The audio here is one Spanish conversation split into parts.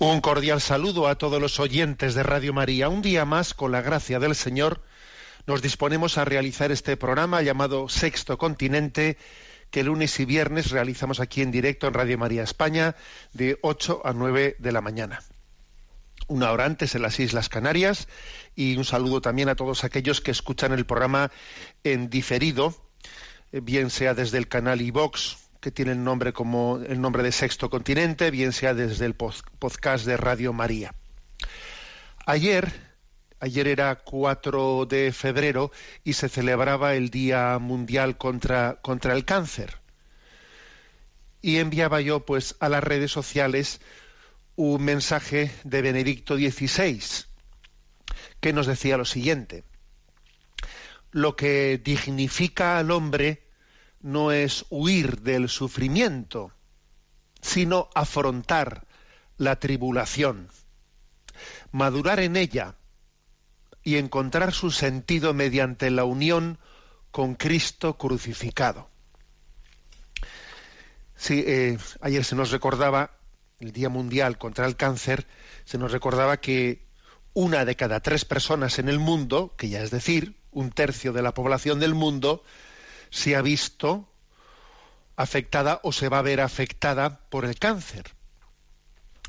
Un cordial saludo a todos los oyentes de Radio María. Un día más, con la gracia del Señor, nos disponemos a realizar este programa llamado Sexto Continente, que lunes y viernes realizamos aquí en directo en Radio María España, de 8 a 9 de la mañana. Una hora antes en las Islas Canarias y un saludo también a todos aquellos que escuchan el programa en diferido, eh, bien sea desde el canal iVox, que tiene el nombre como el nombre de Sexto Continente, bien sea desde el podcast de Radio María. Ayer, ayer era 4 de febrero y se celebraba el Día Mundial contra, contra el Cáncer. Y enviaba yo pues a las redes sociales un mensaje de Benedicto XVI que nos decía lo siguiente: lo que dignifica al hombre no es huir del sufrimiento, sino afrontar la tribulación, madurar en ella y encontrar su sentido mediante la unión con Cristo crucificado. Eh, ayer se nos recordaba el Día Mundial contra el Cáncer, se nos recordaba que una de cada tres personas en el mundo, que ya es decir, un tercio de la población del mundo, se ha visto afectada o se va a ver afectada por el cáncer.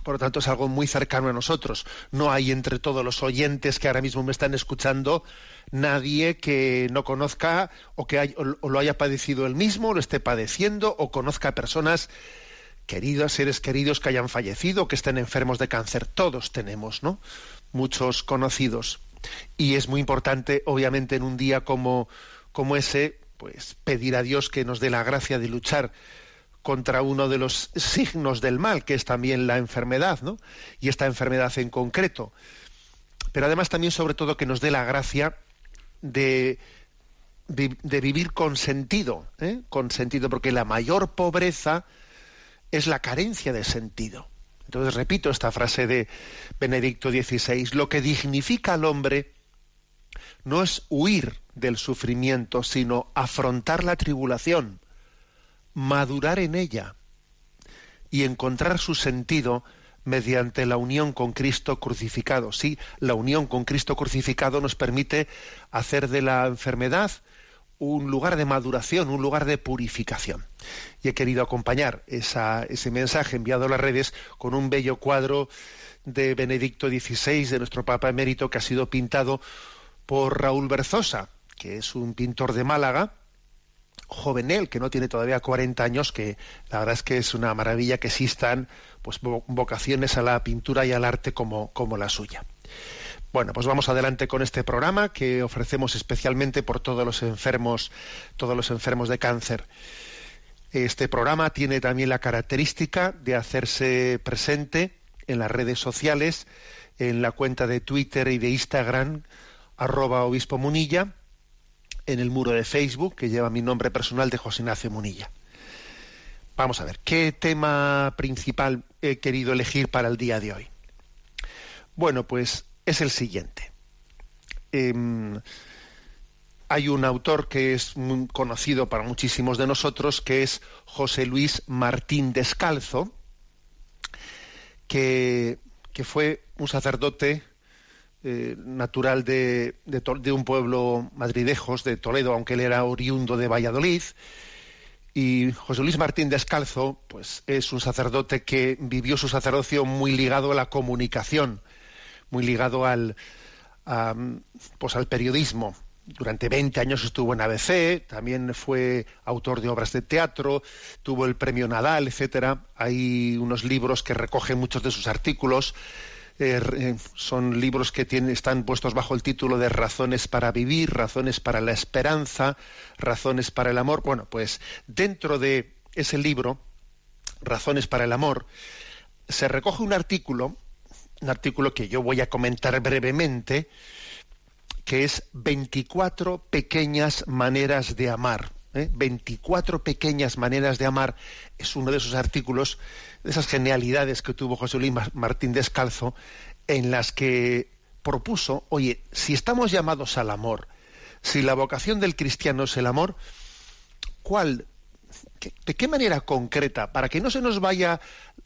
Por lo tanto, es algo muy cercano a nosotros. No hay entre todos los oyentes que ahora mismo me están escuchando nadie que no conozca o que lo haya padecido él mismo, lo esté padeciendo, o conozca personas queridas, seres queridos que hayan fallecido, que estén enfermos de cáncer. Todos tenemos, ¿no? Muchos conocidos. Y es muy importante, obviamente, en un día como, como ese, pues pedir a Dios que nos dé la gracia de luchar contra uno de los signos del mal, que es también la enfermedad, ¿no? Y esta enfermedad en concreto. Pero además también, sobre todo, que nos dé la gracia de, de vivir con sentido, ¿eh? con sentido, porque la mayor pobreza es la carencia de sentido. Entonces repito esta frase de Benedicto XVI, lo que dignifica al hombre no es huir del sufrimiento, sino afrontar la tribulación, madurar en ella y encontrar su sentido mediante la unión con Cristo crucificado. Sí, la unión con Cristo crucificado nos permite hacer de la enfermedad un lugar de maduración, un lugar de purificación. Y he querido acompañar ese mensaje enviado a las redes con un bello cuadro de Benedicto XVI, de nuestro Papa emérito, que ha sido pintado por Raúl Berzosa, que es un pintor de Málaga, jovenel, que no tiene todavía 40 años, que la verdad es que es una maravilla que existan pues, vo- vocaciones a la pintura y al arte como, como la suya. Bueno, pues vamos adelante con este programa que ofrecemos especialmente por todos los enfermos, todos los enfermos de cáncer. Este programa tiene también la característica de hacerse presente en las redes sociales, en la cuenta de Twitter y de Instagram, arroba obispo Munilla, en el muro de Facebook que lleva mi nombre personal de José Ignacio Munilla. Vamos a ver, ¿qué tema principal he querido elegir para el día de hoy? Bueno, pues es el siguiente. Em, hay un autor que es muy conocido para muchísimos de nosotros, que es José Luis Martín Descalzo, que, que fue un sacerdote eh, natural de, de un pueblo madridejos, de Toledo, aunque él era oriundo de Valladolid. Y José Luis Martín Descalzo, pues es un sacerdote que vivió su sacerdocio muy ligado a la comunicación, muy ligado al, pues al periodismo. Durante 20 años estuvo en ABC, también fue autor de obras de teatro, tuvo el premio Nadal, etcétera. Hay unos libros que recogen muchos de sus artículos. Eh, eh, son libros que están puestos bajo el título de Razones para vivir, Razones para la esperanza, Razones para el amor. Bueno, pues dentro de ese libro, Razones para el amor, se recoge un artículo, un artículo que yo voy a comentar brevemente, que es 24 pequeñas maneras de amar. 24 ¿eh? pequeñas maneras de amar es uno de esos artículos, de esas genialidades que tuvo José Luis Martín Descalzo, en las que propuso, oye, si estamos llamados al amor, si la vocación del cristiano es el amor, ¿cuál ¿De qué manera concreta? Para que no se nos vaya,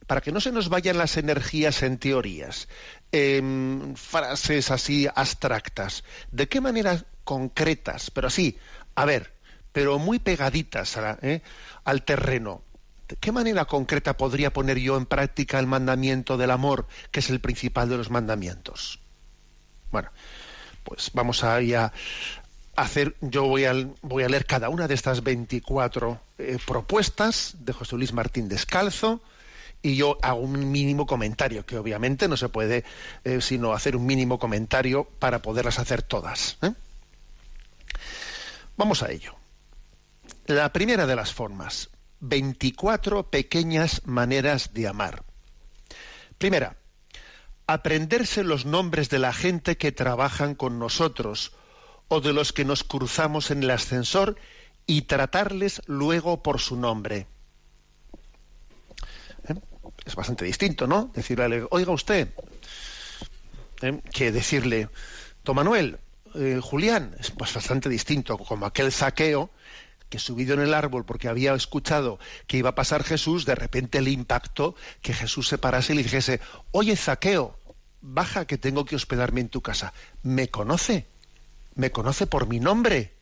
para que no se nos vayan las energías en teorías, en frases así abstractas. ¿De qué manera concretas? Pero así, a ver, pero muy pegaditas ¿eh? al terreno. ¿De qué manera concreta podría poner yo en práctica el mandamiento del amor, que es el principal de los mandamientos? Bueno, pues vamos a, a, hacer, yo voy a, a leer cada una de estas 24 eh, propuestas de José Luis Martín Descalzo y yo hago un mínimo comentario, que obviamente no se puede eh, sino hacer un mínimo comentario para poderlas hacer todas. Vamos a ello. La primera de las formas, 24 pequeñas maneras de amar. Primera, aprenderse los nombres de la gente que trabajan con nosotros o de los que nos cruzamos en el ascensor y tratarles luego por su nombre. ¿Eh? Es bastante distinto, ¿no? Decirle, oiga usted, ¿eh? que decirle, don Manuel, eh, Julián, es bastante distinto, como aquel zaqueo que subido en el árbol porque había escuchado que iba a pasar Jesús, de repente le impactó que Jesús se parase y le dijese, oye zaqueo, baja que tengo que hospedarme en tu casa. ¿Me conoce? me conoce por mi nombre.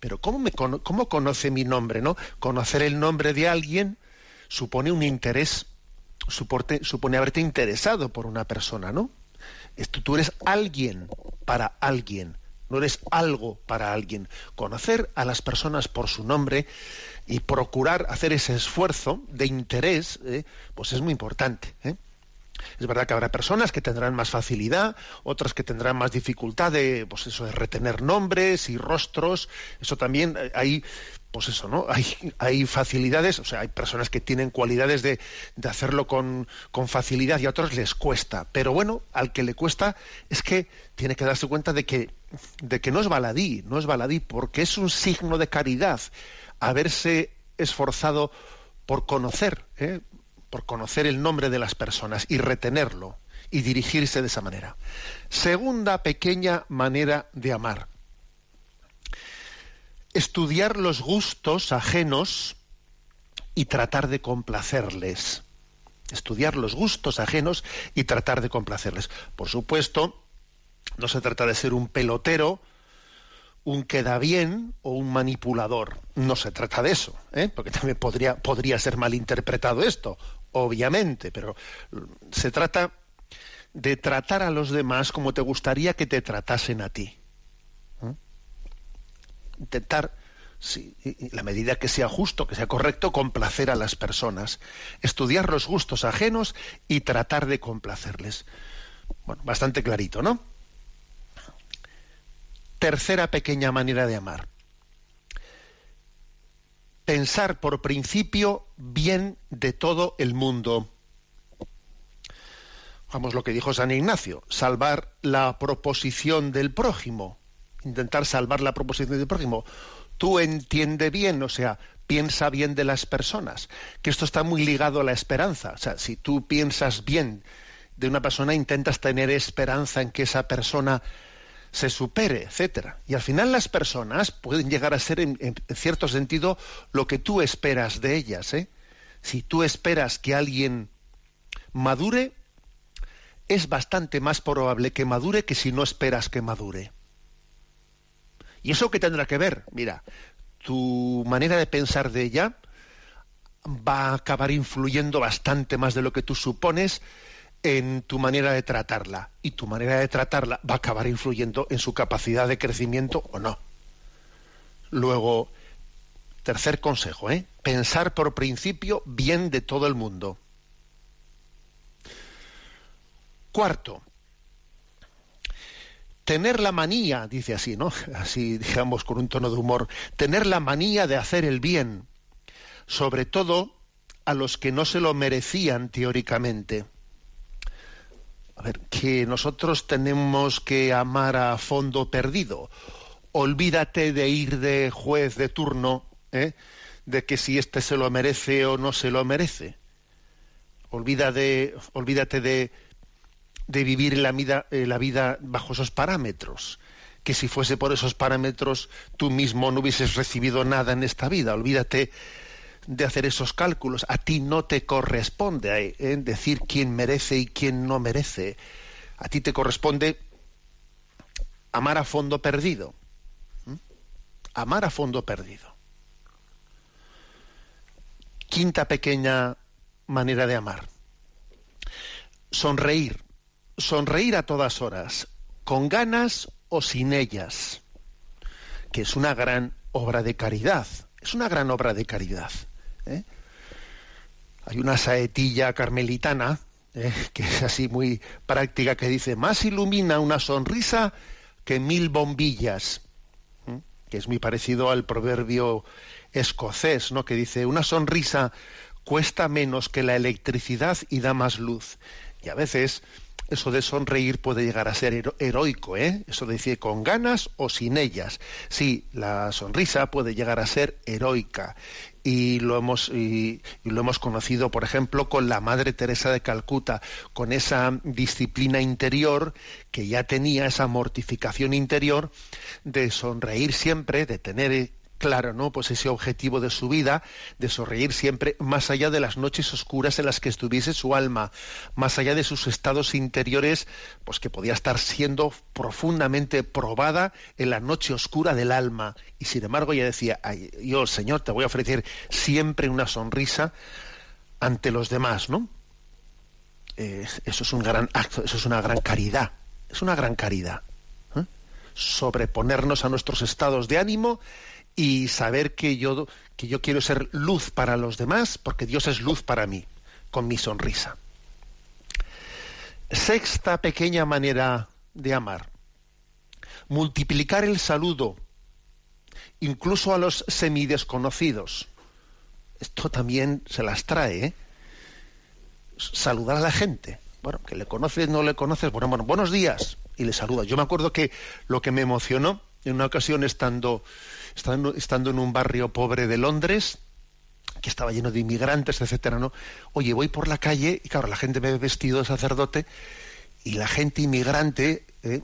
Pero ¿cómo, ¿cómo conoce mi nombre? ¿no? Conocer el nombre de alguien supone un interés, supone haberte interesado por una persona, ¿no? Tú eres alguien para alguien, no eres algo para alguien. Conocer a las personas por su nombre y procurar hacer ese esfuerzo de interés, ¿eh? pues es muy importante. ¿eh? Es verdad que habrá personas que tendrán más facilidad, otras que tendrán más dificultad de, pues eso, de retener nombres y rostros. Eso también eh, hay, pues eso, ¿no? Hay, facilidades, o sea, hay personas que tienen cualidades de, hacerlo con, facilidad y a otros les cuesta. Pero bueno, al que le cuesta es que tiene que darse cuenta de que, de que no es baladí, no es baladí, porque es un signo de caridad haberse esforzado por conocer, ¿eh? Por conocer el nombre de las personas y retenerlo y dirigirse de esa manera. Segunda pequeña manera de amar. Estudiar los gustos ajenos y tratar de complacerles. Estudiar los gustos ajenos y tratar de complacerles. Por supuesto, no se trata de ser un pelotero, un queda bien o un manipulador. No se trata de eso, ¿eh? porque también podría, podría ser malinterpretado esto obviamente, pero se trata de tratar a los demás como te gustaría que te tratasen a ti. ¿Eh? Intentar, la medida que sea justo, que sea correcto, complacer a las personas, estudiar los gustos ajenos y tratar de complacerles. Bueno, bastante clarito, ¿no? Tercera pequeña manera de amar pensar por principio bien de todo el mundo. Vamos lo que dijo San Ignacio, salvar la proposición del prójimo, intentar salvar la proposición del prójimo. Tú entiende bien, o sea, piensa bien de las personas, que esto está muy ligado a la esperanza. O sea, si tú piensas bien de una persona, intentas tener esperanza en que esa persona se supere, etcétera. Y al final las personas pueden llegar a ser en, cierto sentido lo que tú esperas de ellas. ¿eh? Si tú esperas que alguien madure, es bastante más probable que madure que si no esperas que madure. ¿Y eso qué tendrá que ver? Mira, tu manera de pensar de ella va a acabar influyendo bastante más de lo que tú supones en tu manera de tratarla y tu manera de tratarla va a acabar influyendo en su capacidad de crecimiento o no. Luego, tercer consejo, ¿eh? pensar por principio bien de todo el mundo. Cuarto, tener la manía, dice así, ¿no? Así, digamos, con un tono de humor, tener la manía de hacer el bien, sobre todo a los que no se lo merecían teóricamente. A ver, que nosotros tenemos que amar a fondo perdido. Olvídate de ir de juez de turno, ¿eh? de que si éste se lo merece o no se lo merece. olvídate de, de vivir la vida, eh, la vida bajo esos parámetros. Que si fuese por esos parámetros tú mismo no hubieses recibido nada en esta vida. Olvídate de hacer esos cálculos. A ti no te corresponde eh, decir quién merece y quién no merece. A ti te corresponde amar a fondo perdido. Amar a fondo perdido. Quinta pequeña manera de amar. Sonreír. Sonreír a todas horas, con ganas o sin ellas, que es una gran obra de caridad. Es una gran obra de caridad. ¿Eh? Hay una saetilla carmelitana, ¿eh? que es así muy práctica, que dice, más ilumina una sonrisa que mil bombillas, ¿eh? que es muy parecido al proverbio escocés, ¿no? que dice, una sonrisa cuesta menos que la electricidad y da más luz. Y a veces eso de sonreír puede llegar a ser heroico, ¿eh? Eso de decir con ganas o sin ellas. Sí, la sonrisa puede llegar a ser heroica y lo hemos y, lo hemos conocido, por ejemplo, con la Madre Teresa de Calcuta, con esa disciplina interior que ya tenía esa mortificación interior de sonreír siempre, de tener claro, ¿no? Pues ese objetivo de su vida, de sonreír siempre, más allá de las noches oscuras en las que estuviese su alma, más allá de sus estados interiores, pues que podía estar siendo profundamente probada en la noche oscura del alma. Y sin embargo ella decía, yo, Señor, te voy a ofrecer siempre una sonrisa ante los demás, ¿no? Eh, eso es un gran acto, eso es una gran caridad, es una gran caridad. ¿eh? Sobreponernos a nuestros estados de ánimo y saber que yo, que yo quiero ser luz para los demás, porque Dios es luz para mí, con mi sonrisa. Sexta pequeña manera de amar. Multiplicar el saludo, incluso a los semidesconocidos. Esto también se las trae, ¿eh? Saludar a la gente. Bueno, que le conoces, no le conoces, bueno, bueno, buenos días. Y le saluda. Yo me acuerdo que lo que me emocionó en una ocasión estando estando, en un barrio pobre de Londres, que estaba lleno de inmigrantes, etcétera, ¿no? Oye, voy por la calle y claro, la gente me ve vestido de sacerdote y la gente inmigrante, ¿eh?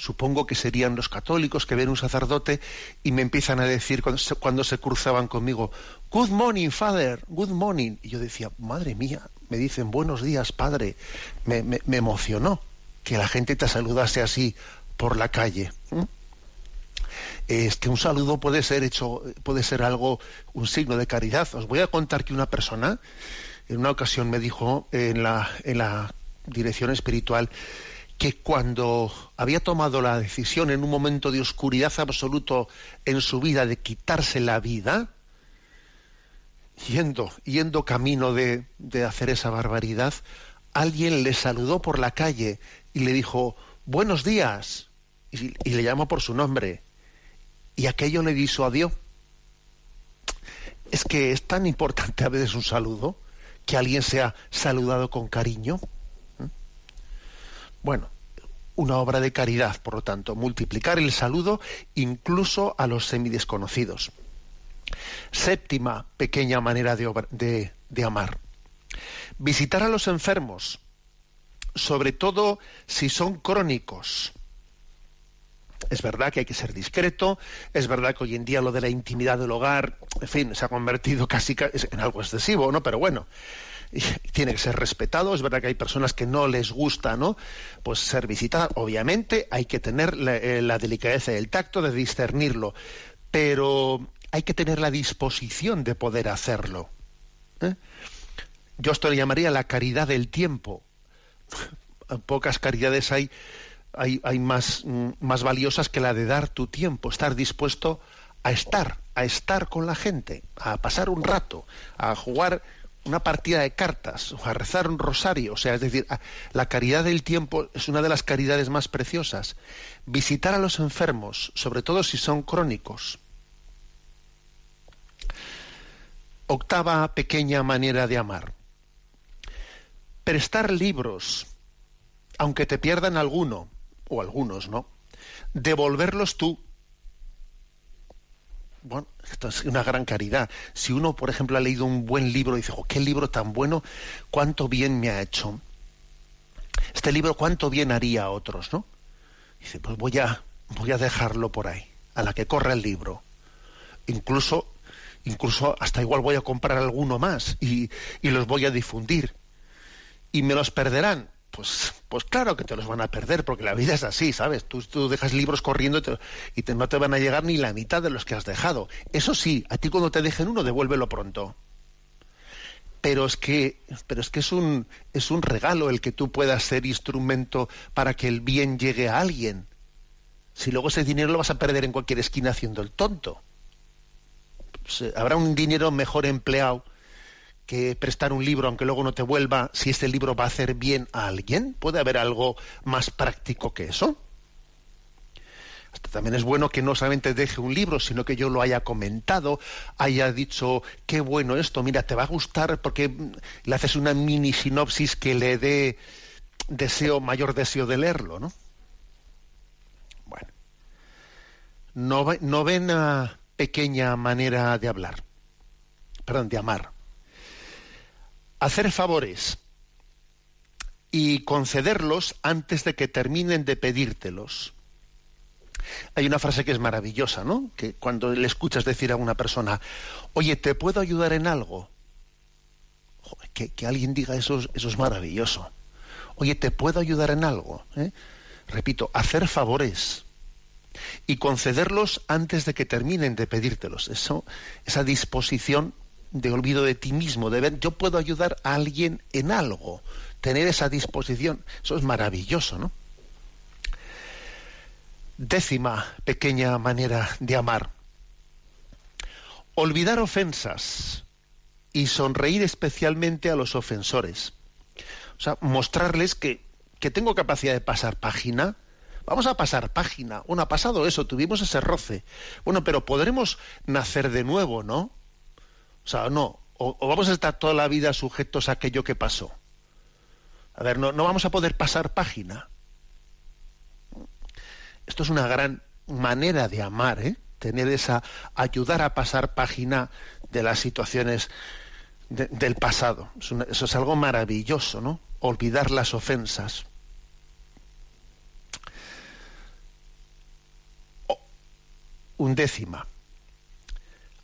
supongo que serían los católicos que ven un sacerdote y me empiezan a decir cuando se, cruzaban conmigo, Good morning, father, good morning. Y yo decía, madre mía, me dicen buenos días, padre. Me, me, emocionó que la gente te saludase así por la calle es que un saludo puede ser hecho, puede ser algo, un signo de caridad. Os voy a contar que una persona en una ocasión me dijo en la, en la dirección espiritual que cuando había tomado la decisión en un momento de oscuridad absoluto en su vida de quitarse la vida, yendo, yendo camino de, de hacer esa barbaridad, alguien le saludó por la calle y le dijo, buenos días, y, y le llamó por su nombre y aquello le disuadió. Es que es tan importante a veces un saludo, que alguien sea saludado con cariño. ¿Mm? Bueno, una obra de caridad, por lo tanto, multiplicar el saludo incluso a los semidesconocidos. Séptima pequeña manera de, de amar. Visitar a los enfermos, sobre todo si son crónicos. Es verdad que hay que ser discreto, es verdad que hoy en día lo de la intimidad del hogar, en fin, se ha convertido casi en algo excesivo, ¿no? Pero bueno, tiene que ser respetado. Es verdad que hay personas que no les gusta, ¿no? Pues ser visitada. Obviamente hay que tener la, eh, delicadeza y el tacto de discernirlo, pero hay que tener la disposición de poder hacerlo. ¿eh? Yo esto le llamaría la caridad del tiempo. pocas caridades hay, hay, más, mm, más valiosas que la de dar tu tiempo, estar dispuesto a estar, a estar con la gente, a pasar un rato, a jugar una partida de cartas, a rezar un rosario, o sea, es decir, la caridad del tiempo es una de las caridades más preciosas. Visitar a los enfermos, sobre todo si son crónicos. Octava pequeña manera de amar. Prestar libros, aunque te pierdan alguno, o algunos, ¿no? Devolverlos tú bueno, esto es una gran caridad. Si uno, por ejemplo, ha leído un buen libro y dice, qué libro tan bueno, cuánto bien me ha hecho. Este libro, cuánto bien haría a otros, ¿no? dice, pues voy a, voy a dejarlo por ahí, a la que corra el libro. Incluso, incluso hasta igual voy a comprar alguno más y, y los voy a difundir. Y me los perderán, pues, pues claro que te los van a perder, porque la vida es así, ¿sabes? Tú, tú dejas libros corriendo y, no te van a llegar ni la mitad de los que has dejado. Eso sí, a ti cuando te dejen uno, devuélvelo pronto. Pero es que, pero es que es un, es un regalo el que tú puedas ser instrumento para que el bien llegue a alguien. Si luego ese dinero lo vas a perder en cualquier esquina haciendo el tonto. Pues, eh, habrá un dinero mejor empleado que prestar un libro aunque luego no te vuelva, si este libro va a hacer bien a alguien? ¿Puede haber algo más práctico que eso? Hasta también es bueno que no solamente deje un libro, sino que yo lo haya comentado, haya dicho, qué bueno esto, mira, te va a gustar porque le haces una mini sinopsis que le dé deseo, mayor deseo de leerlo, ¿no? Bueno. Novena pequeña manera de hablar, perdón, de amar hacer favores y concederlos antes de que terminen de pedírtelos. Hay una frase que es maravillosa, ¿no? Que cuando le escuchas decir a una persona, oye, ¿te puedo ayudar en algo? que, alguien diga eso, eso es maravilloso. Oye, ¿te puedo ayudar en algo? ¿Eh? Repito, hacer favores y concederlos antes de que terminen de pedírtelos. Eso, esa disposición de olvido de ti mismo, de ver, yo puedo ayudar a alguien en algo, tener esa disposición, eso es maravilloso, ¿no? Décima pequeña manera de amar. Olvidar ofensas y sonreír especialmente a los ofensores. O sea, mostrarles que, que tengo capacidad de pasar página, Vamos a pasar página. Bueno, ha pasado eso, tuvimos ese roce. Bueno, pero podremos nacer de nuevo, ¿no? O sea, no, o, vamos a estar toda la vida sujetos a aquello que pasó. A ver, no, no vamos a poder pasar página. Esto es una gran manera de amar, ¿eh? tener esa, ayudar a pasar página de las situaciones del pasado. eso es algo maravilloso, ¿no? Olvidar las ofensas. undécima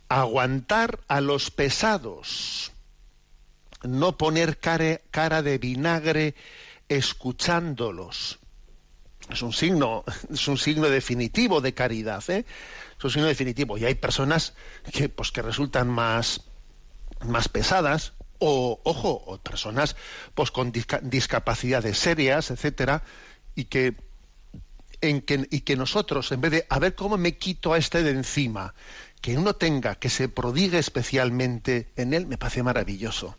aguantar a los pesados, no poner cara, de vinagre escuchándolos. Es un signo, es un signo definitivo de caridad, ¿eh? es un signo definitivo. Y hay personas que, pues, que resultan más, más pesadas, o, ojo, o personas pues, con discapacidades serias, etcétera, y que en que, y que nosotros, en vez de a ver cómo me quito a este de encima, que uno tenga, que se prodigue especialmente en él, me parece maravilloso.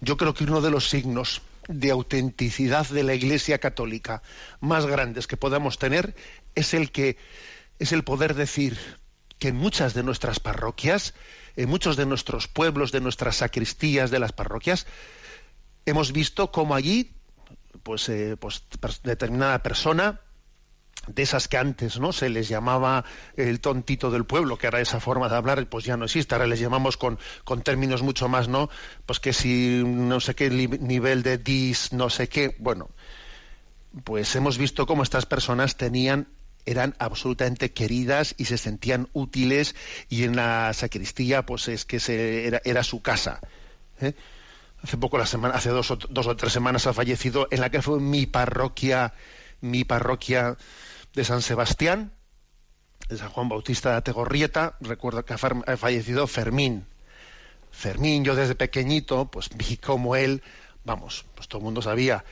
Yo creo que uno de los signos de autenticidad de la Iglesia Católica más grandes que podamos tener es el que es el poder decir que en muchas de nuestras parroquias, en muchos de nuestros pueblos, de nuestras sacristías, de las parroquias, hemos visto cómo allí, pues, eh, pues determinada persona de esas que antes no se les llamaba el tontito del pueblo que ahora esa forma de hablar pues ya no existe ahora les llamamos con, con términos mucho más no pues que si no sé qué nivel de dis no sé qué bueno pues hemos visto cómo estas personas tenían eran absolutamente queridas y se sentían útiles y en la sacristía pues es que se, era, era su casa ¿eh? hace poco la semana hace dos o, dos o tres semanas ha fallecido en la que fue mi parroquia mi parroquia de San Sebastián, de San Juan Bautista de Ategorrieta, recuerdo que ha fallecido Fermín. Fermín, yo desde pequeñito, pues vi como él, vamos, pues todo el mundo sabía,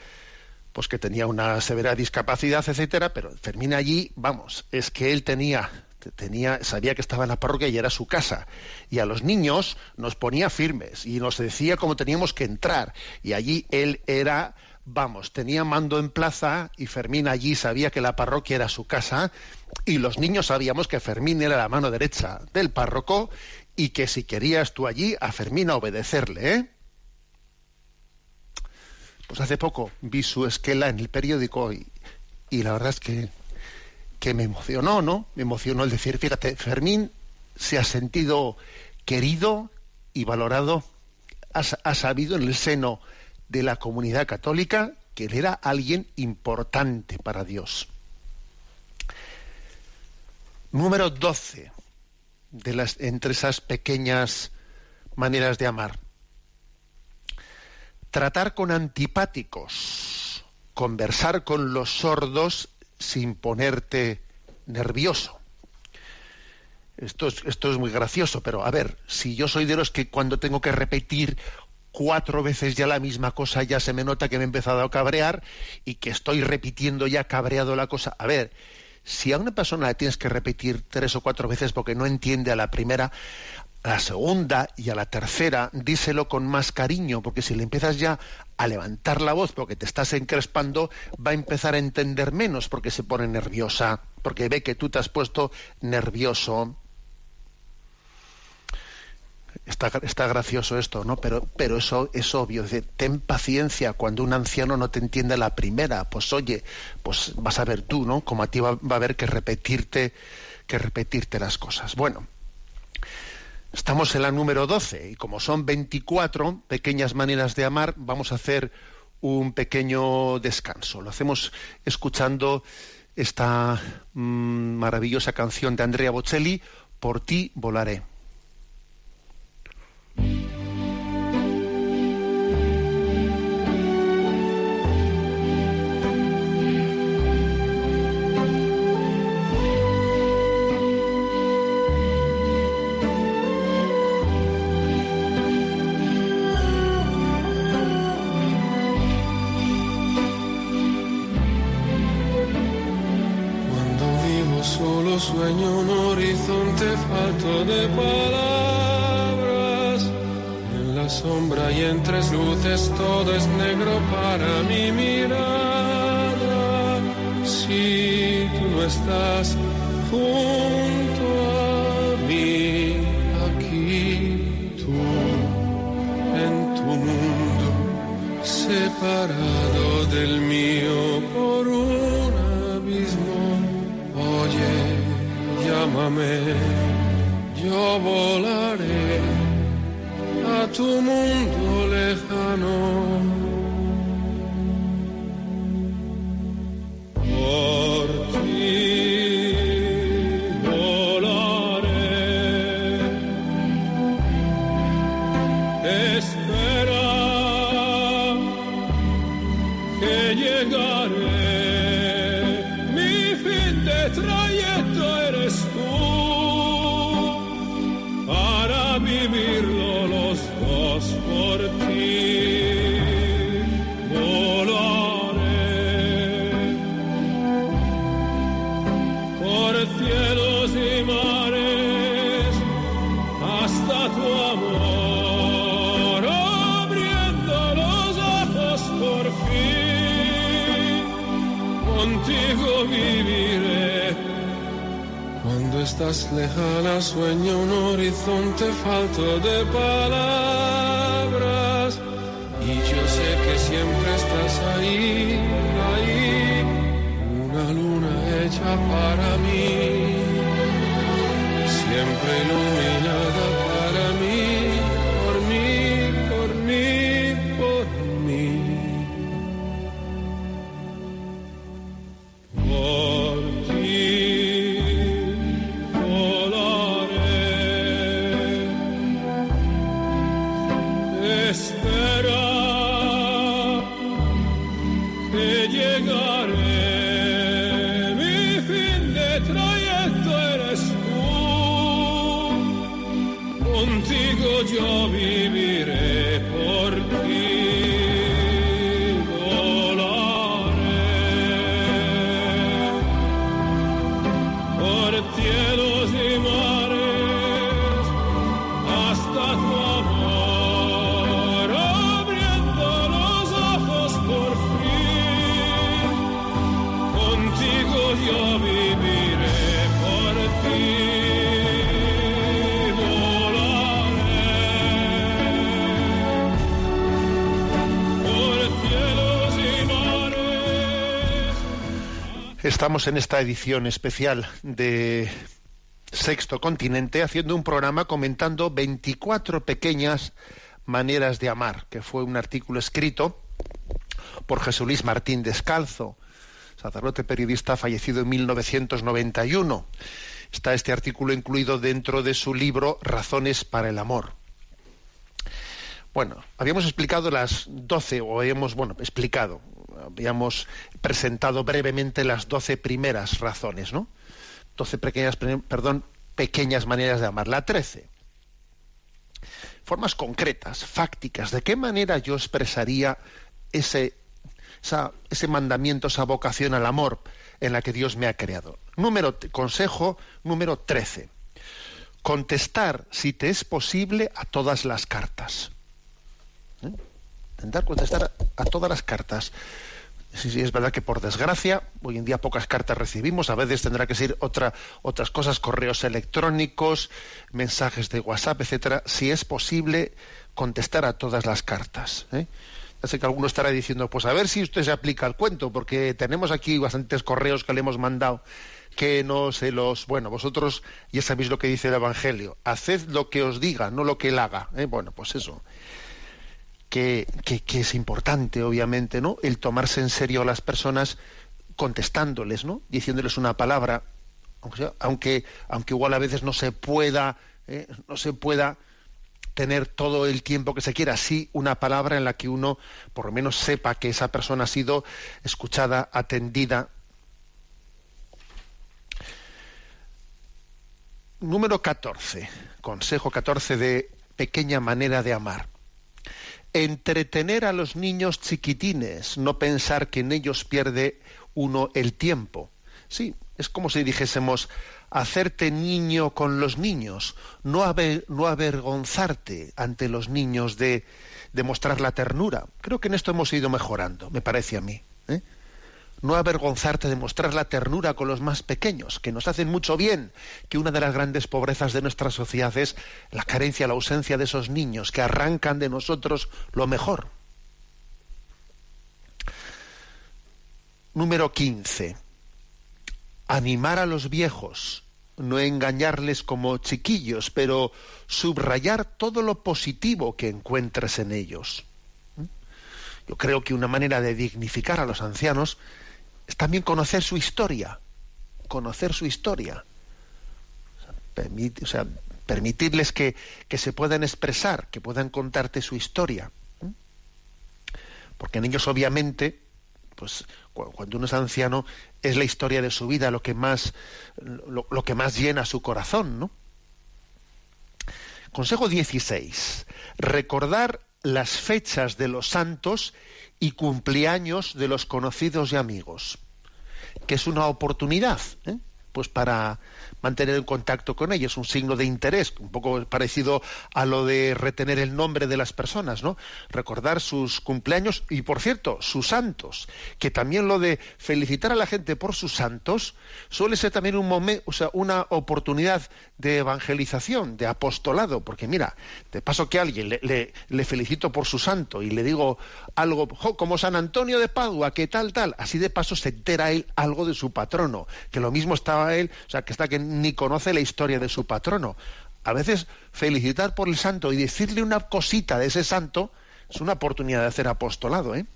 pues que tenía una severa discapacidad, etcétera, pero Fermín allí, vamos, es que él tenía tenía, sabía que estaba en la parroquia y era su casa. Y a los niños nos ponía firmes y nos decía cómo teníamos que entrar. Y allí él era, vamos, tenía mando en plaza y Fermín allí sabía que la parroquia era su casa y los niños sabíamos que Fermín era la mano derecha del párroco y que si querías tú allí a Fermín a obedecerle, ¿eh? Pues hace poco vi su esquela en el periódico y, la verdad es que, que me emocionó, ¿no? Me emocionó el decir, fíjate, Fermín se ha sentido querido y valorado, ha, sabido en el seno de la comunidad católica que era alguien importante para Dios. Número 12 de las, entre esas pequeñas maneras de amar tratar con antipáticos, conversar con los sordos sin ponerte nervioso. Esto es, esto es muy gracioso, pero a ver, si yo soy de los que cuando tengo que repetir cuatro veces ya la misma cosa, ya se me nota que me he empezado a cabrear y que estoy repitiendo ya cabreado la cosa. A ver, si a una persona le tienes que repetir tres o cuatro veces porque no entiende a la primera, a la segunda y a la tercera, díselo con más cariño, porque si le empiezas ya a levantar la voz porque te estás encrespando, va a empezar a entender menos porque se pone nerviosa, porque ve que tú te has puesto nervioso. Está, está gracioso esto, ¿no? Pero, pero eso es obvio. ten paciencia cuando un anciano no te entiende la primera. Pues oye, pues vas a ver tú, ¿no? Como a ti va, va a haber que repetirte, que repetirte las cosas. Bueno, Estamos en la número 12 y como son 24 pequeñas maneras de amar, vamos a hacer un pequeño descanso. Lo hacemos escuchando esta mm, maravillosa canción de Andrea Bocelli, Por ti volaré. Sueño un horizonte falto de palabras. La sombra y en tres luces todo es negro para mi mirada. Si tú no estás junto a mí, aquí tú, en tu mundo, separado del mío por un abismo. Oye llámame, yo volaré a tu mundo lejano estás lejana, sueño un horizonte falto de palabras. Y yo sé que siempre estás ahí, ahí, una luna hecha para mí, siempre iluminada Estamos en esta edición especial de Sexto Continente haciendo un programa comentando 24 pequeñas maneras de amar, que fue un artículo escrito por Jesús Luis Martín Descalzo, sacerdote periodista fallecido en 1991. Está este artículo incluido dentro de su libro Razones para el Amor. Bueno, habíamos explicado las 12, o habíamos, bueno, explicado, habíamos presentado brevemente las 12 primeras razones, ¿no? 12 pequeñas, perdón, pequeñas maneras de amar. La 13. Formas concretas, fácticas. ¿De qué manera yo expresaría ese, ese mandamiento, esa vocación al amor en la que Dios me ha creado? Número, consejo número 13. Contestar, si te es posible, a todas las cartas. Intentar contestar a todas las cartas. Sí, sí, es verdad que por desgracia hoy en día pocas cartas recibimos, a veces tendrá que ser otra, otras cosas, correos electrónicos, mensajes de WhatsApp, etcétera. Si es posible contestar a todas las cartas. ¿eh? Ya sé que alguno estará diciendo, pues a ver si usted se aplica al cuento, porque tenemos aquí bastantes correos que le hemos mandado que no se los. Bueno, vosotros ya sabéis lo que dice el Evangelio. Haced lo que os diga, no lo que él haga. ¿eh? Bueno, pues eso que, es importante, obviamente, ¿no? El tomarse en serio a las personas contestándoles, ¿no? Diciéndoles una palabra, aunque, aunque igual a veces no se pueda, ¿eh? no se pueda tener todo el tiempo que se quiera, sí una palabra en la que uno por lo menos sepa que esa persona ha sido escuchada, atendida. Número 14, consejo 14 de pequeña manera de amar entretener a los niños chiquitines, no pensar que en ellos pierde uno el tiempo. Sí, es como si dijésemos, hacerte niño con los niños, no, avergonzarte ante los niños de, de, mostrar la ternura. Creo que en esto hemos ido mejorando, me parece a mí. ¿eh? No avergonzarte de mostrar la ternura con los más pequeños, que nos hacen mucho bien, que una de las grandes pobrezas de nuestra sociedad es la carencia, la ausencia de esos niños que arrancan de nosotros lo mejor. Número 15. Animar a los viejos, no engañarles como chiquillos, pero subrayar todo lo positivo que encuentres en ellos. ¿Mm? Yo creo que una manera de dignificar a los ancianos es también conocer su historia, conocer su historia. Permitirles que, se puedan expresar, que puedan contarte su historia. Porque en ellos, obviamente, pues cuando uno es anciano, es la historia de su vida lo que más, lo que más llena su corazón, ¿no? Consejo 16. Recordar las fechas de los santos y cumpleaños de los conocidos y amigos, que es una oportunidad, ¿eh? pues para mantener el contacto con ellos, un signo de interés, un poco parecido a lo de retener el nombre de las personas, ¿no? Recordar sus cumpleaños y, por cierto, sus santos, que también lo de felicitar a la gente por sus santos suele ser también un momento, o sea, una oportunidad de evangelización, de apostolado, porque mira, de paso que alguien le, le, felicito por su santo y le digo algo, como San Antonio de Padua, que tal, tal, así de paso se entera él algo de su patrono, que lo mismo estaba él, o sea, que está que ni conoce la historia de su patrono. A veces felicitar por el santo y decirle una cosita de ese santo es una oportunidad de hacer apostolado, ¿eh?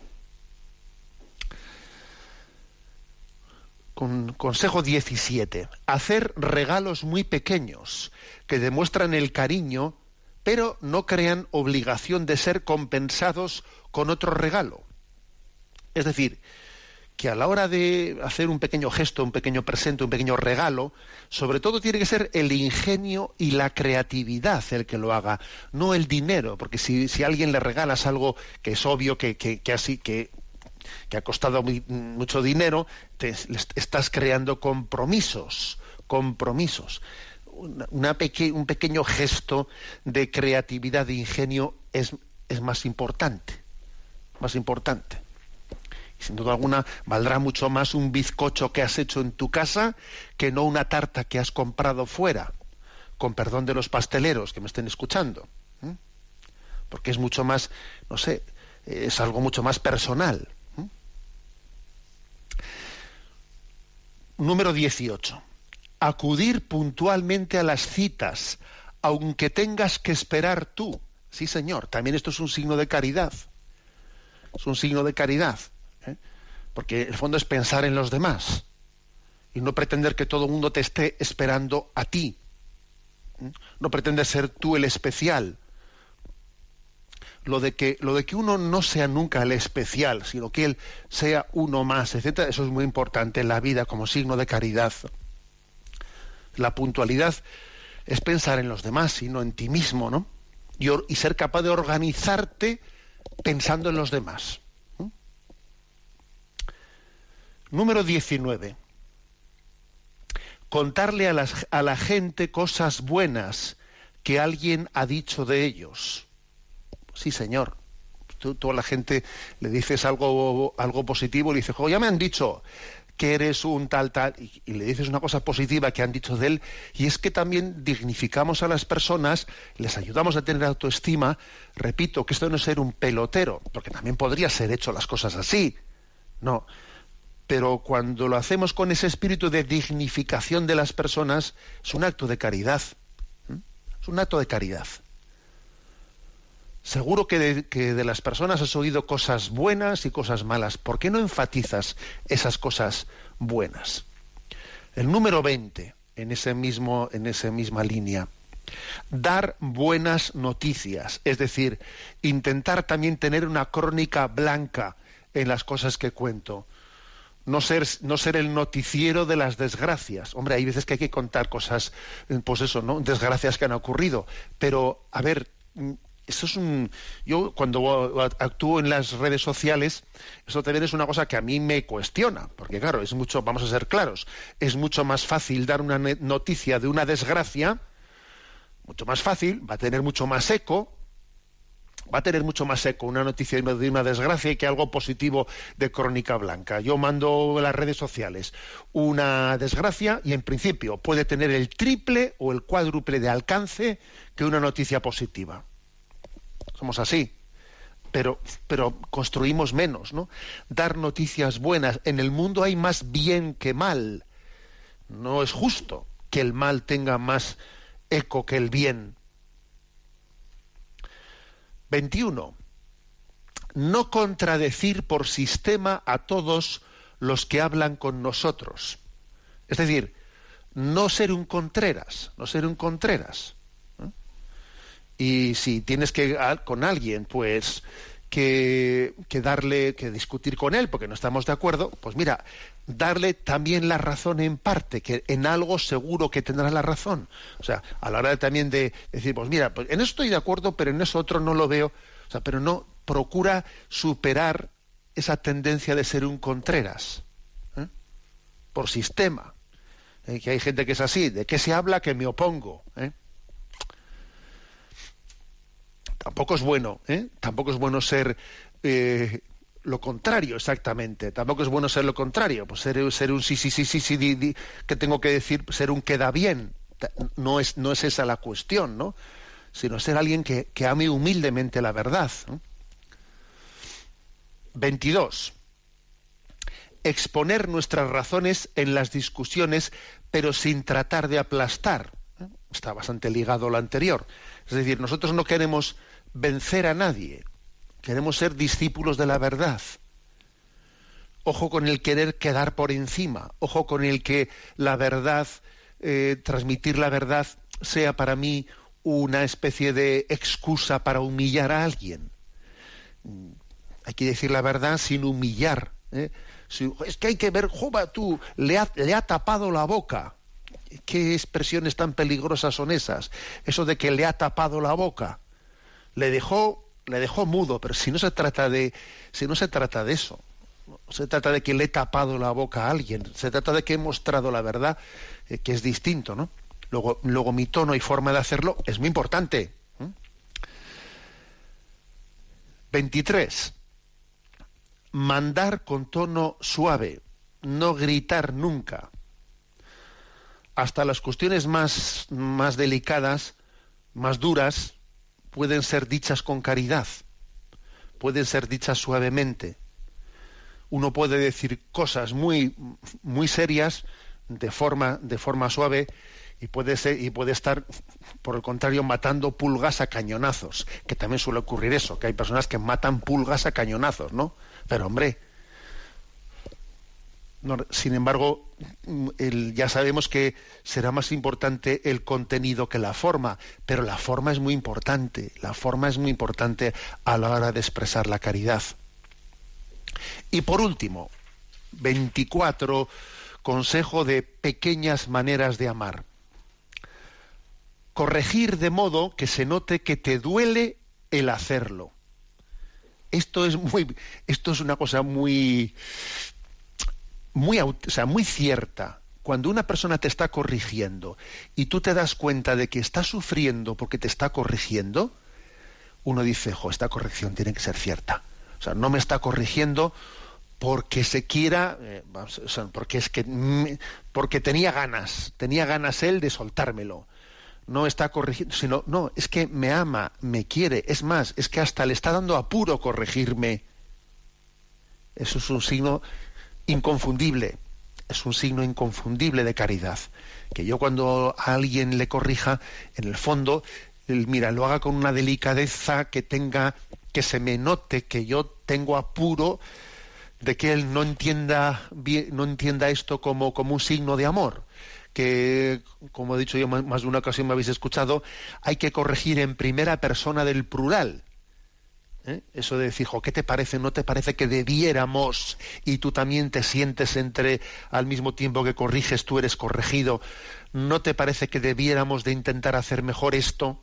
Con, consejo 17. Hacer regalos muy pequeños que demuestran el cariño, pero no crean obligación de ser compensados con otro regalo. Es decir, que a la hora de hacer un pequeño gesto, un pequeño presente, un pequeño regalo, sobre todo tiene que ser el ingenio y la creatividad el que lo haga, no el dinero, porque si, si a alguien le regalas algo que es obvio que, que, así que que ha costado mucho dinero, te, estás creando compromisos, compromisos. Una, un pequeño gesto de creatividad, de ingenio es, es más importante, más importante sin duda alguna valdrá mucho más un bizcocho que has hecho en tu casa que no una tarta que has comprado fuera, con perdón de los pasteleros que me estén escuchando. Porque es mucho más, no sé, es algo mucho más personal. Número 18. Acudir puntualmente a las citas, aunque tengas que esperar tú. Sí, señor, también esto es un signo de caridad. Es un signo de caridad. Porque el fondo es pensar en los demás y no pretender que todo el mundo te esté esperando a ti. ¿eh? No pretender ser tú el especial. Lo de, que, lo de que uno no sea nunca el especial, sino que él sea uno más, etcétera, eso es muy importante en la vida como signo de caridad. La puntualidad es pensar en los demás y no en ti mismo, ¿no? y, ser capaz de organizarte pensando en los demás. ¿Mm? Número 19. Contarle a, a, la gente cosas buenas que alguien ha dicho de ellos. Sí, señor. Tú, a la gente le dices algo, algo positivo, le dices, ya me han dicho que eres un tal, tal, y, le dices una cosa positiva que han dicho de él, y es que también dignificamos a las personas, les ayudamos a tener autoestima, repito, que esto no es ser un pelotero, porque también podría ser hecho las cosas así, no, pero cuando lo hacemos con ese espíritu de dignificación de las personas, es un acto de caridad, es un acto de caridad. Seguro que de, las personas has oído cosas buenas y cosas malas. ¿Por qué no enfatizas esas cosas buenas? El número 20, en, ese mismo, en esa misma línea. Dar buenas noticias, es decir, intentar también tener una crónica blanca en las cosas que cuento. No ser, no ser, el noticiero de las desgracias. Hombre, hay veces que hay que contar cosas, pues eso, ¿no? Desgracias que han ocurrido. Pero, a ver, eso es un yo cuando actúo en las redes sociales eso también es una cosa que a mí me cuestiona porque claro es mucho vamos a ser claros es mucho más fácil dar una noticia de una desgracia mucho más fácil va a tener mucho más eco va a tener mucho más eco una noticia de una desgracia que algo positivo de crónica blanca. Yo mando las redes sociales una desgracia y en principio puede tener el triple o el cuádruple de alcance que una noticia positiva somos así. Pero, pero construimos menos, ¿no? Dar noticias buenas. En el mundo hay más bien que mal. No es justo que el mal tenga más eco que el bien. 21. No contradecir por sistema a todos los que hablan con nosotros. Es decir, no ser un contreras, no ser un contreras y si tienes que con alguien pues que, darle que discutir con él porque no estamos de acuerdo pues mira darle también la razón en parte que en algo seguro que tendrá la razón o sea a la hora de, también de decir pues mira pues en eso estoy de acuerdo pero en eso otro no lo veo o sea pero no procura superar esa tendencia de ser un contreras ¿eh? por sistema ¿eh? que hay gente que es así de qué se habla que me opongo ¿eh? Tampoco es bueno, ¿eh? tampoco es bueno ser eh, lo contrario exactamente, tampoco es bueno ser lo contrario, pues ser, ser un sí, sí, sí, sí, sí, que tengo que decir, ser un queda bien, no es, no es esa la cuestión, ¿no? Sino ser alguien que, que ame humildemente la verdad. 22. Exponer nuestras razones en las discusiones, pero sin tratar de aplastar. ¿eh? Está bastante ligado a lo anterior. Es decir, nosotros no queremos vencer a nadie. Queremos ser discípulos de la verdad. Ojo con el querer quedar por encima. Ojo con el que la verdad, eh, transmitir la verdad, sea para mí una especie de excusa para humillar a alguien. Hay que decir la verdad sin humillar. ¿eh? es que hay que ver, Joba, tú, le ha, le ha tapado la boca. ¿Qué expresiones tan peligrosas son esas? Eso de que le ha tapado la boca le dejó, le dejó mudo, pero si no se trata de, si no se trata de eso, se trata de que le he tapado la boca a alguien, se trata de que he mostrado la verdad, eh, que es distinto, ¿no? Luego, luego mi tono y forma de hacerlo es muy importante. 23. Mandar con tono suave, no gritar nunca. Hasta las cuestiones más, más delicadas, más duras, pueden ser dichas con caridad, pueden ser dichas suavemente. Uno puede decir cosas muy, muy serias, de forma, de forma suave y puede, ser, y puede estar, por el contrario, matando pulgas a cañonazos, que también suele ocurrir eso, que hay personas que matan pulgas a cañonazos, ¿no? Pero hombre, sin embargo, ya sabemos que será más importante el contenido que la forma, pero la forma es muy importante, la forma es muy importante a la hora de expresar la caridad. Y por último, 24, consejo de pequeñas maneras de amar. Corregir de modo que se note que te duele el hacerlo. Esto es muy, esto es una cosa muy, muy, o sea, muy cierta. Cuando una persona te está corrigiendo y tú te das cuenta de que está sufriendo porque te está corrigiendo, uno dice, jo, esta corrección tiene que ser cierta. O sea, no me está corrigiendo porque se quiera, eh, porque es que porque tenía ganas, tenía ganas él de soltármelo. No está corrigiendo, sino no, es que me ama, me quiere, es más, es que hasta le está dando apuro corregirme. Eso es un signo inconfundible, es un signo inconfundible de caridad. Que yo cuando a alguien le corrija, en el fondo, mira, lo haga con una delicadeza que tenga, que se me note que yo tengo apuro de que él no entienda, no entienda esto como, como un signo de amor, que, como he dicho yo más, de una ocasión me habéis escuchado, hay que corregir en primera persona del plural. ¿Eh? Eso de decir, ¿qué te parece? ¿No te parece que debiéramos y tú también te sientes entre, al mismo tiempo que corriges, tú eres corregido? ¿No te parece que debiéramos de intentar hacer mejor esto?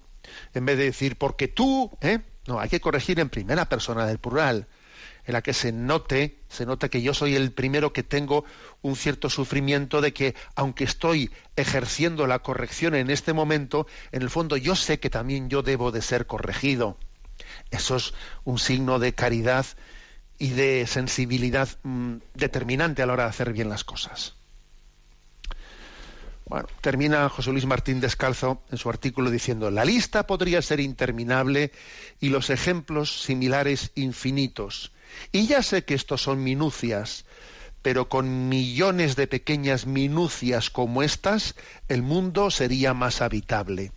En vez de decir, porque tú, ¿eh? No, hay que corregir en primera persona del plural en la que se note, se nota que yo soy el primero que tengo un cierto sufrimiento de que, aunque estoy ejerciendo la corrección en este momento, en el fondo yo sé que también yo debo de ser corregido. Eso es un signo de caridad y de sensibilidad mm, determinante a la hora de hacer bien las cosas. Bueno, termina José Luis Martín Descalzo en su artículo diciendo, la lista podría ser interminable y los ejemplos similares infinitos. Y ya sé que estos son minucias, pero con millones de pequeñas minucias como estas, el mundo sería más habitable.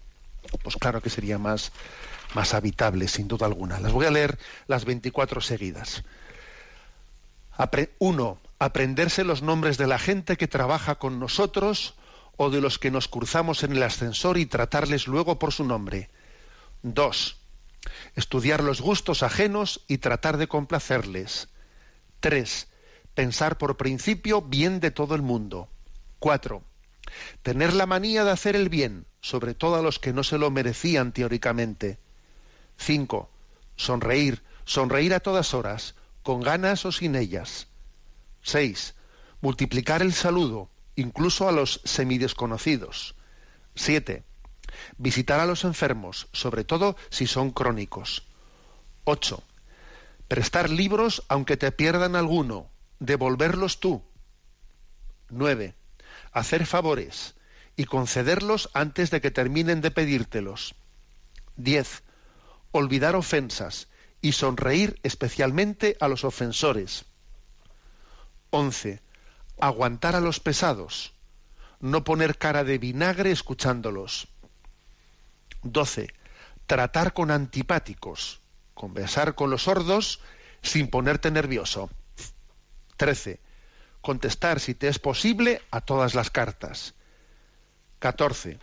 Pues claro que sería más, más habitable, sin duda alguna. Las voy a leer las 24 seguidas. uno, aprenderse los nombres de la gente que trabaja con nosotros o de los que nos cruzamos en el ascensor y tratarles luego por su nombre. Dos, Estudiar los gustos ajenos y tratar de complacerles. 3. Pensar por principio bien de todo el mundo. 4. Tener la manía de hacer el bien, sobre todo a los que no se lo merecían teóricamente. 5. Sonreír, sonreír a todas horas, con ganas o sin ellas. 6. Multiplicar el saludo, incluso a los semidesconocidos. 7. Visitar a los enfermos, sobre todo si son crónicos. 8. Prestar libros aunque te pierdan alguno. Devolverlos tú. 9. Hacer favores y concederlos antes de que terminen de pedírtelos. 10. Olvidar ofensas y sonreír especialmente a los ofensores. 11. Aguantar a los pesados. No poner cara de vinagre escuchándolos. 12. Tratar con antipáticos, conversar con los sordos sin ponerte nervioso. 13. Contestar, si te es posible, a todas las cartas. 14.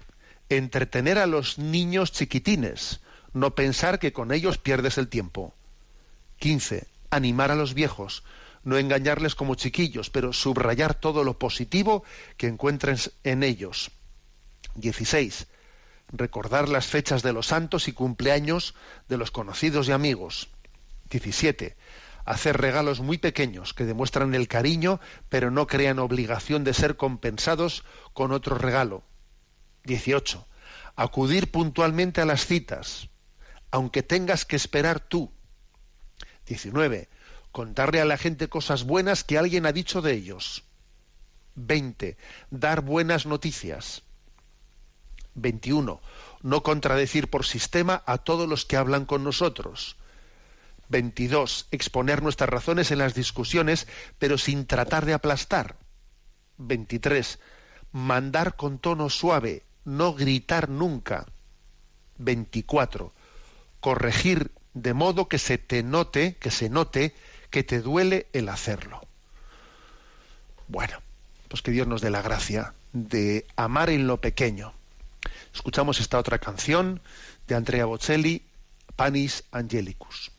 Entretener a los niños chiquitines, no pensar que con ellos pierdes el tiempo. 15. Animar a los viejos, no engañarles como chiquillos, pero subrayar todo lo positivo que encuentres en ellos. 16 recordar las fechas de los santos y cumpleaños de los conocidos y amigos. 17. Hacer regalos muy pequeños que demuestran el cariño, pero no crean obligación de ser compensados con otro regalo. 18. Acudir puntualmente a las citas, aunque tengas que esperar tú. 19. Contarle a la gente cosas buenas que alguien ha dicho de ellos. 20. Dar buenas noticias. 21. No contradecir por sistema a todos los que hablan con nosotros. 22. Exponer nuestras razones en las discusiones, pero sin tratar de aplastar. 23. mandar con tono suave, no gritar nunca. 24. Corregir de modo que se te note, que se note que te duele el hacerlo. Bueno, pues que Dios nos dé la gracia de amar en lo pequeño. Escuchamos esta otra canción de Andrea Bocelli, Panis Angelicus.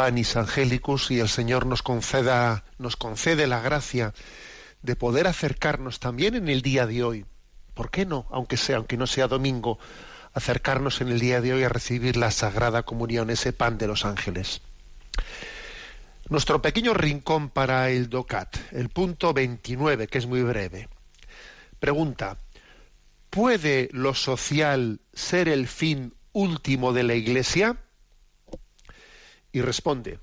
Panis Angelicus y el Señor nos conceda, nos concede la gracia de poder acercarnos también en el día de hoy. ¿Por qué no? Aunque sea, aunque no sea domingo, acercarnos en el día de hoy a recibir la Sagrada Comunión, ese pan de los ángeles. Nuestro pequeño rincón para el DOCAT, el punto 29, que es muy breve. Pregunta, ¿puede lo social ser el fin último de la Iglesia? Y responde,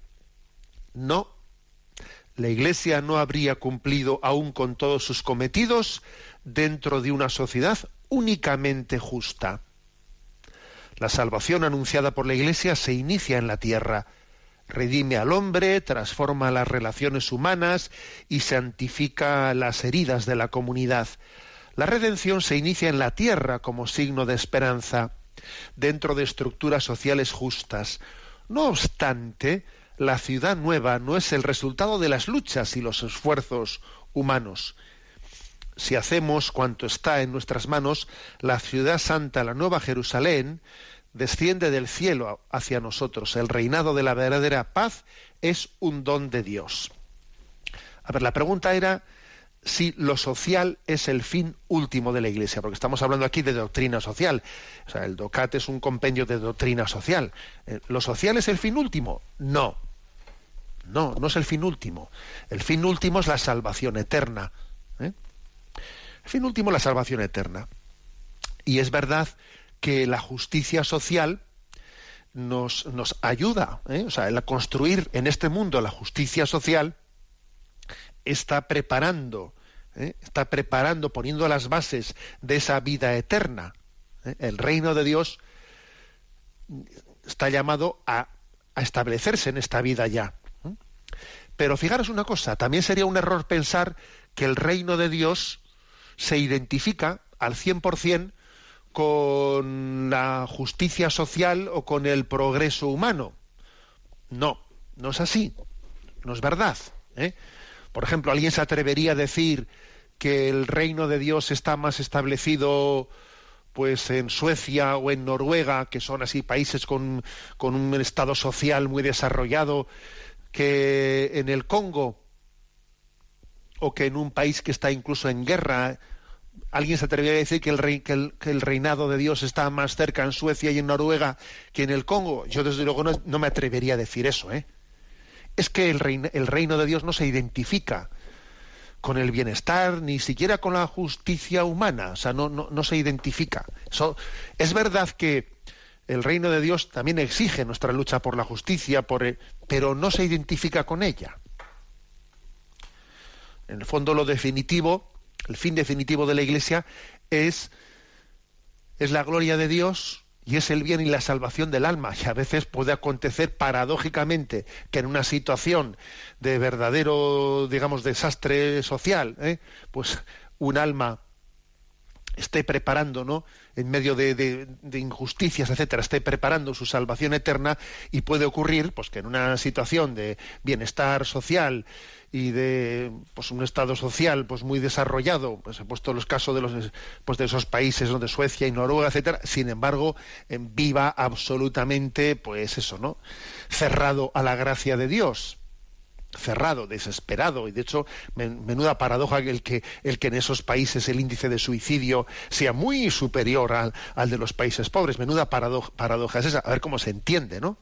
no, la Iglesia no habría cumplido aún con todos sus cometidos dentro de una sociedad únicamente justa. La salvación anunciada por la Iglesia se inicia en la tierra, redime al hombre, transforma las relaciones humanas y santifica las heridas de la comunidad. La redención se inicia en la tierra como signo de esperanza, dentro de estructuras sociales justas. No obstante, la ciudad nueva no es el resultado de las luchas y los esfuerzos humanos. Si hacemos cuanto está en nuestras manos, la ciudad santa, la nueva Jerusalén, desciende del cielo hacia nosotros. El reinado de la verdadera paz es un don de Dios. A ver, la pregunta era si lo social es el fin último de la Iglesia, porque estamos hablando aquí de doctrina social. O sea, el DOCAT es un compendio de doctrina social. Eh, ¿Lo social es el fin último? No. No, no es el fin último. El fin último es la salvación eterna. ¿eh? El fin último es la salvación eterna. Y es verdad que la justicia social nos, nos ayuda, ¿eh? o sea, el construir en este mundo la justicia social está preparando, ¿eh? está preparando, poniendo las bases de esa vida eterna. ¿eh? El reino de Dios está llamado a, a, establecerse en esta vida ya. Pero fijaros una cosa, también sería un error pensar que el reino de Dios se identifica al 100% con la justicia social o con el progreso humano. No, no es así. No es verdad. ¿eh? Por ejemplo, alguien se atrevería a decir que el reino de Dios está más establecido pues en Suecia o en Noruega, que son así países con, con un estado social muy desarrollado, que en el Congo o que en un país que está incluso en guerra alguien se atrevería a decir que el, que, el, reinado de Dios está más cerca en Suecia y en Noruega que en el Congo. Yo desde luego no, me atrevería a decir eso. ¿eh? Es que el, el reino de Dios no se identifica con el bienestar, ni siquiera con la justicia humana, o sea, no, no, no se identifica. es verdad que el reino de Dios también exige nuestra lucha por la justicia, por pero no se identifica con ella. En el fondo, lo definitivo el fin definitivo de la Iglesia es, es la gloria de Dios y es el bien y la salvación del alma. Y a veces puede acontecer paradójicamente que en una situación de verdadero, digamos, desastre social, ¿eh? pues un alma esté preparando, ¿no? En medio de, injusticias, etcétera, esté preparando su salvación eterna y puede ocurrir, pues que en una situación de bienestar social y de pues un estado social pues muy desarrollado pues he puesto los casos de los pues de esos países donde Suecia y Noruega etcétera sin embargo viva absolutamente pues eso no cerrado a la gracia de Dios cerrado desesperado y de hecho menuda paradoja el que el que en esos países el índice de suicidio sea muy superior al, al de los países pobres menuda paradoja, es esa a ver cómo se entiende no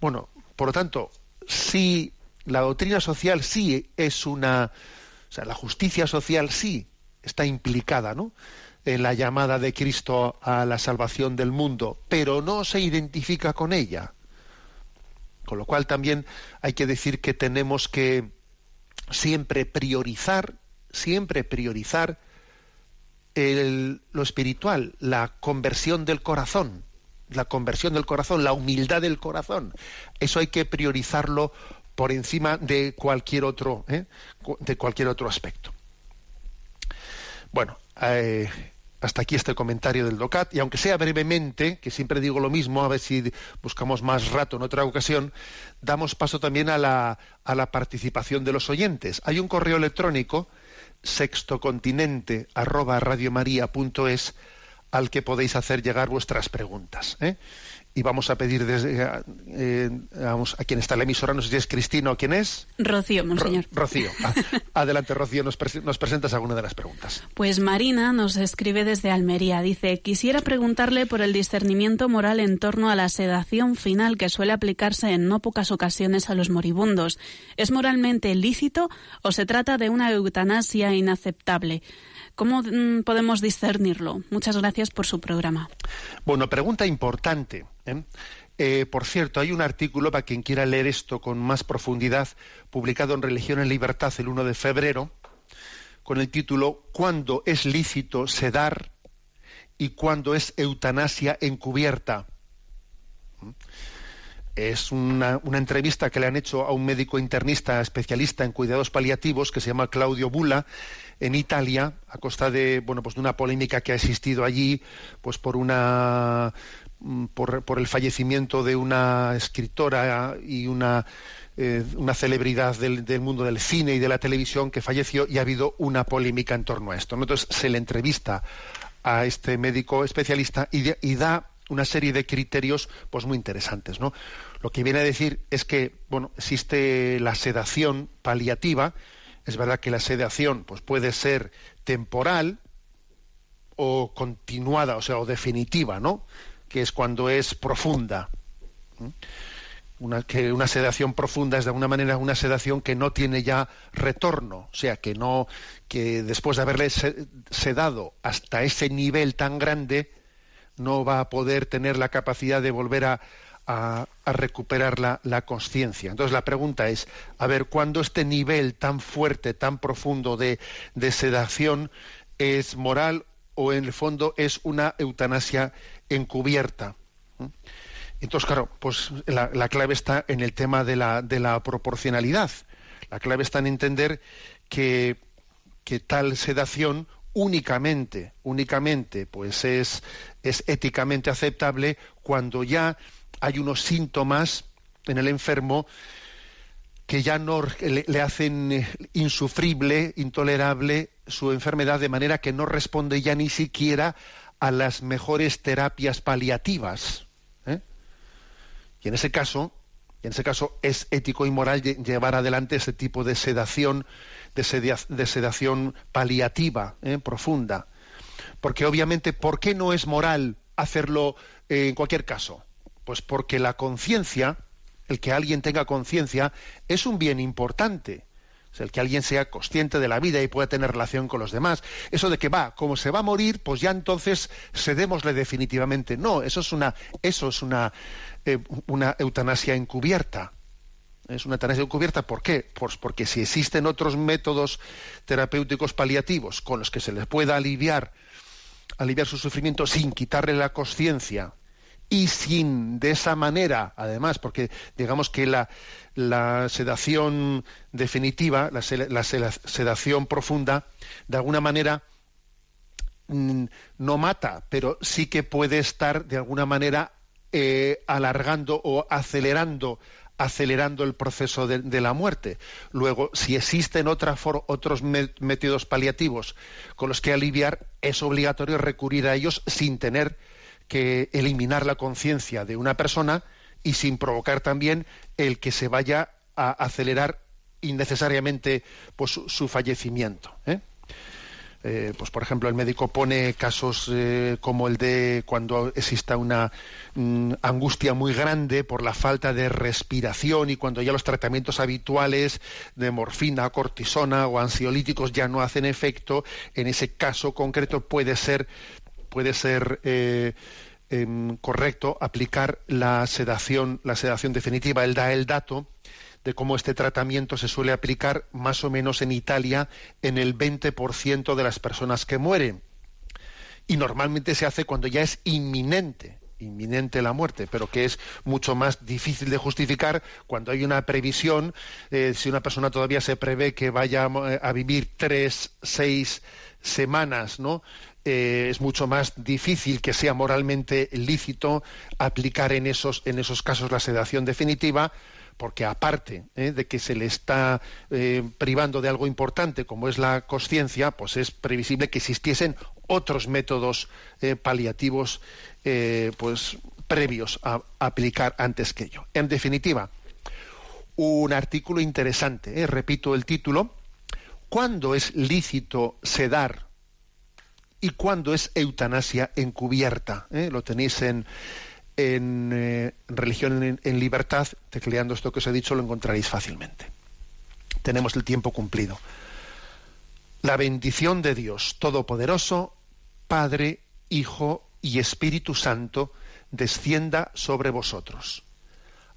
bueno por lo tanto si la doctrina social sí es una, o sea, la justicia social sí está implicada, ¿no? En la llamada de Cristo a la salvación del mundo, pero no se identifica con ella. Con lo cual también hay que decir que tenemos que siempre priorizar, siempre priorizar lo espiritual, la conversión del corazón, la conversión del corazón, la humildad del corazón. Eso hay que priorizarlo por encima de cualquier otro, ¿eh? de cualquier otro aspecto. Bueno, eh, hasta aquí este comentario del DOCAT, y aunque sea brevemente, que siempre digo lo mismo, a ver si buscamos más rato en otra ocasión, damos paso también a la, participación de los oyentes. Hay un correo electrónico, sextocontinente arroba al que podéis hacer llegar vuestras preguntas. ¿eh? Y vamos a pedir desde, eh, vamos, a quien está en la emisora, no sé si es Cristina o quién es. Rocío, monseñor. Rocío. Adelante, Rocío, nos, nos, presentas alguna de las preguntas. Pues Marina nos escribe desde Almería. Dice, quisiera preguntarle por el discernimiento moral en torno a la sedación final que suele aplicarse en no pocas ocasiones a los moribundos. ¿Es moralmente lícito o se trata de una eutanasia inaceptable? ¿Cómo mm, podemos discernirlo? Muchas gracias por su programa. Bueno, pregunta importante. ¿eh? Eh, por cierto, hay un artículo para quien quiera leer esto con más profundidad, publicado en Religión en Libertad el 1 de febrero, con el título ¿Cuándo es lícito sedar y cuándo es eutanasia encubierta. Es una, entrevista que le han hecho a un médico internista especialista en cuidados paliativos que se llama Claudio Bula en Italia a costa de bueno pues de una polémica que ha existido allí pues por una mm, por, el fallecimiento de una escritora y una eh, una celebridad del, mundo del cine y de la televisión que falleció y ha habido una polémica en torno a esto. Entonces se le entrevista a este médico especialista y, da una serie de criterios pues muy interesantes, ¿no? Lo que viene a decir es que, bueno, existe la sedación paliativa, es verdad que la sedación pues puede ser temporal o continuada, o sea, o definitiva, ¿no? Que es cuando es profunda. Una, que una sedación profunda es de alguna manera una sedación que no tiene ya retorno, o sea, que no, que después de haberle sedado hasta ese nivel tan grande, no va a poder tener la capacidad de volver a, a, recuperar la, la conciencia. Entonces la pregunta es, a ver, ¿cuándo este nivel tan fuerte, tan profundo de, de sedación es moral o en el fondo es una eutanasia encubierta? ¿Mm? Entonces, claro, pues la, la, clave está en el tema de la, de la proporcionalidad. La clave está en entender que, que tal sedación únicamente, únicamente, pues es, es éticamente aceptable cuando ya hay unos síntomas en el enfermo que ya no le, hacen eh, insufrible, intolerable su enfermedad, de manera que no responde ya ni siquiera a las mejores terapias paliativas. ¿eh? Y en ese caso, en ese caso es ético y moral llevar adelante ese tipo de sedación, de, sedación paliativa, ¿eh? profunda. Porque obviamente, ¿por qué no es moral hacerlo en cualquier caso? Pues porque la conciencia, el que alguien tenga conciencia, es un bien importante. el que alguien sea consciente de la vida y pueda tener relación con los demás. Eso de que va, como se va a morir, pues ya entonces cedémosle definitivamente. No, eso es una, eso es una, eh, una eutanasia encubierta. Es una eutanasia encubierta, ¿por qué? Pues porque si existen otros métodos terapéuticos paliativos con los que se les pueda aliviar, aliviar su sufrimiento sin quitarle la conciencia, y sin de esa manera, además, porque digamos que la, sedación definitiva, la, sedación profunda, de alguna manera mm, no mata, pero sí que puede estar de alguna manera eh, alargando o acelerando acelerando el proceso de, la muerte. Luego, si existen otros métodos paliativos con los que aliviar, es obligatorio recurrir a ellos sin tener que eliminar la conciencia de una persona y sin provocar también el que se vaya a acelerar innecesariamente pues, su, fallecimiento. ¿eh? Eh, pues por ejemplo el médico pone casos eh, como el de cuando exista una mm, angustia muy grande por la falta de respiración y cuando ya los tratamientos habituales de morfina, cortisona o ansiolíticos ya no hacen efecto, en ese caso concreto puede ser puede ser eh, em, correcto aplicar la sedación, la sedación definitiva. Él da el dato de cómo este tratamiento se suele aplicar más o menos en Italia en el 20% de las personas que mueren. Y normalmente se hace cuando ya es inminente, inminente la muerte, pero que es mucho más difícil de justificar cuando hay una previsión, eh, si una persona todavía se prevé que vaya eh, a vivir tres, seis semanas, ¿no? Eh, es mucho más difícil que sea moralmente lícito aplicar en esos, en esos casos la sedación definitiva, porque aparte eh, de que se le está eh, privando de algo importante como es la conciencia, pues es previsible que existiesen otros métodos paliativos pues previos a, a, aplicar antes que ello. En definitiva, un artículo interesante, repito el título, ¿cuándo es lícito sedar y cuándo es eutanasia encubierta. ¿eh? Lo tenéis en, en eh, Religión en, Libertad, tecleando esto que os he dicho, lo encontraréis fácilmente. Tenemos el tiempo cumplido. La bendición de Dios Todopoderoso, Padre, Hijo y Espíritu Santo, descienda sobre vosotros.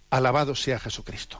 Alabado sea Jesucristo.